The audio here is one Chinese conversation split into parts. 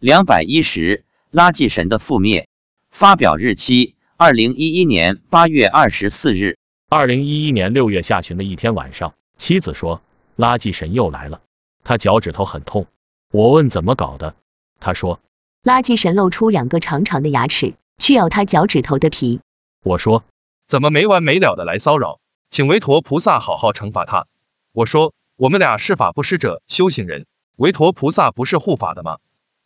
两百一十，垃圾神的覆灭。发表日期：二零一一年八月二十四日。二零一一年六月下旬的一天晚上，妻子说，垃圾神又来了，他脚趾头很痛。我问怎么搞的，他说，垃圾神露出两个长长的牙齿，去咬他脚趾头的皮。我说，怎么没完没了的来骚扰？请韦陀菩萨好好惩罚他。我说，我们俩是法布施者，修行人，韦陀菩萨不是护法的吗？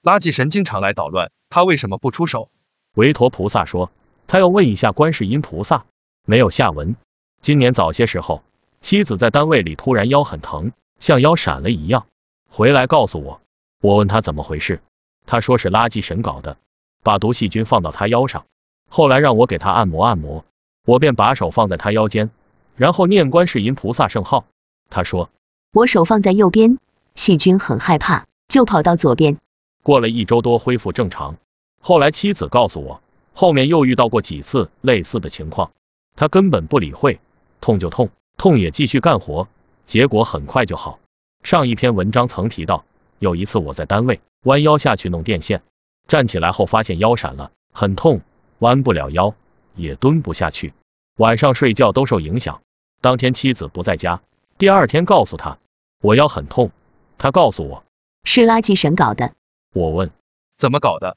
垃圾神经常来捣乱，他为什么不出手？韦陀菩萨说，他要问一下观世音菩萨。没有下文。今年早些时候，妻子在单位里突然腰很疼，像腰闪了一样，回来告诉我。我问他怎么回事，他说是垃圾神搞的，把毒细菌放到他腰上，后来让我给他按摩按摩，我便把手放在他腰间，然后念观世音菩萨圣号。他说我手放在右边，细菌很害怕，就跑到左边。过了一周多恢复正常。后来妻子告诉我，后面又遇到过几次类似的情况，他根本不理会。痛就痛，痛也继续干活，结果很快就好。上一篇文章曾提到，有一次我在单位弯腰下去弄电线，站起来后发现腰闪了，很痛，弯不了腰，也蹲不下去，晚上睡觉都受影响。当天妻子不在家，第二天告诉他我腰很痛，他告诉我是垃圾神搞的。我问怎么搞的？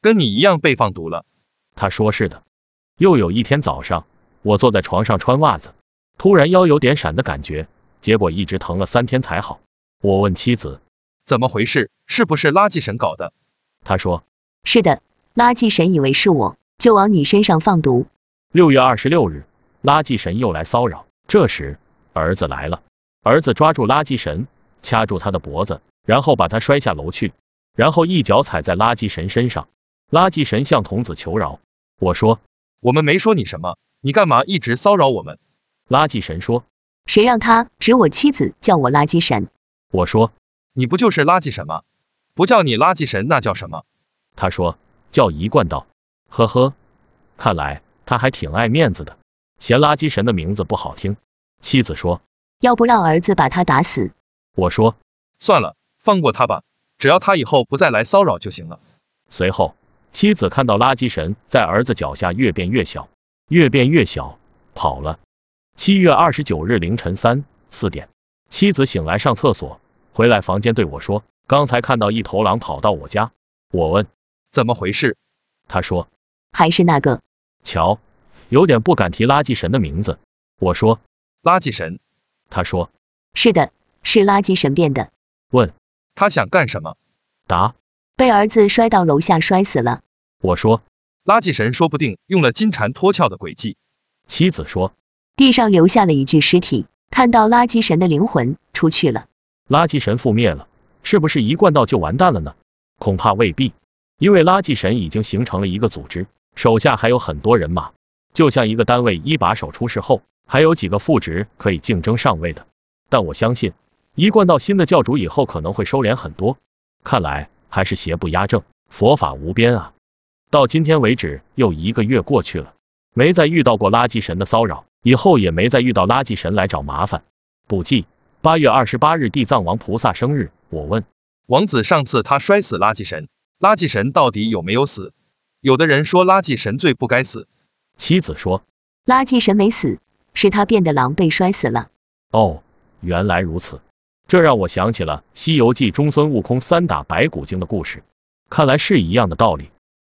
跟你一样被放毒了？他说是的。又有一天早上，我坐在床上穿袜子。突然腰有点闪的感觉，结果一直疼了三天才好。我问妻子怎么回事，是不是垃圾神搞的？他说是的，垃圾神以为是我，就往你身上放毒。六月二十六日，垃圾神又来骚扰，这时儿子来了，儿子抓住垃圾神，掐住他的脖子，然后把他摔下楼去，然后一脚踩在垃圾神身上。垃圾神向童子求饶。我说我们没说你什么，你干嘛一直骚扰我们？垃圾神说：“谁让他指我妻子叫我垃圾神？”我说：“你不就是垃圾神吗？不叫你垃圾神那叫什么？”他说：“叫一贯道。”呵呵，看来他还挺爱面子的，嫌垃圾神的名字不好听。妻子说：“要不让儿子把他打死？”我说：“算了，放过他吧，只要他以后不再来骚扰就行了。”随后，妻子看到垃圾神在儿子脚下越变越小，越变越小，跑了。七月二十九日凌晨三四点，妻子醒来上厕所，回来房间对我说：“刚才看到一头狼跑到我家。”我问：“怎么回事？”他说：“还是那个。”瞧，有点不敢提垃圾神的名字。我说：“垃圾神。”他说：“是的，是垃圾神变的。”问：“他想干什么？”答：“被儿子摔到楼下摔死了。”我说：“垃圾神说不定用了金蝉脱壳的诡计。”妻子说。地上留下了一具尸体，看到垃圾神的灵魂出去了。垃圾神覆灭了，是不是一贯道就完蛋了呢？恐怕未必，因为垃圾神已经形成了一个组织，手下还有很多人马，就像一个单位一把手出事后，还有几个副职可以竞争上位的。但我相信，一贯到新的教主以后可能会收敛很多。看来还是邪不压正，佛法无边啊！到今天为止，又一个月过去了，没再遇到过垃圾神的骚扰。以后也没再遇到垃圾神来找麻烦。补记：八月二十八日，地藏王菩萨生日。我问王子，上次他摔死垃圾神，垃圾神到底有没有死？有的人说垃圾神最不该死。妻子说，垃圾神没死，是他变得狼狈摔死了。哦，原来如此，这让我想起了《西游记》中孙悟空三打白骨精的故事，看来是一样的道理。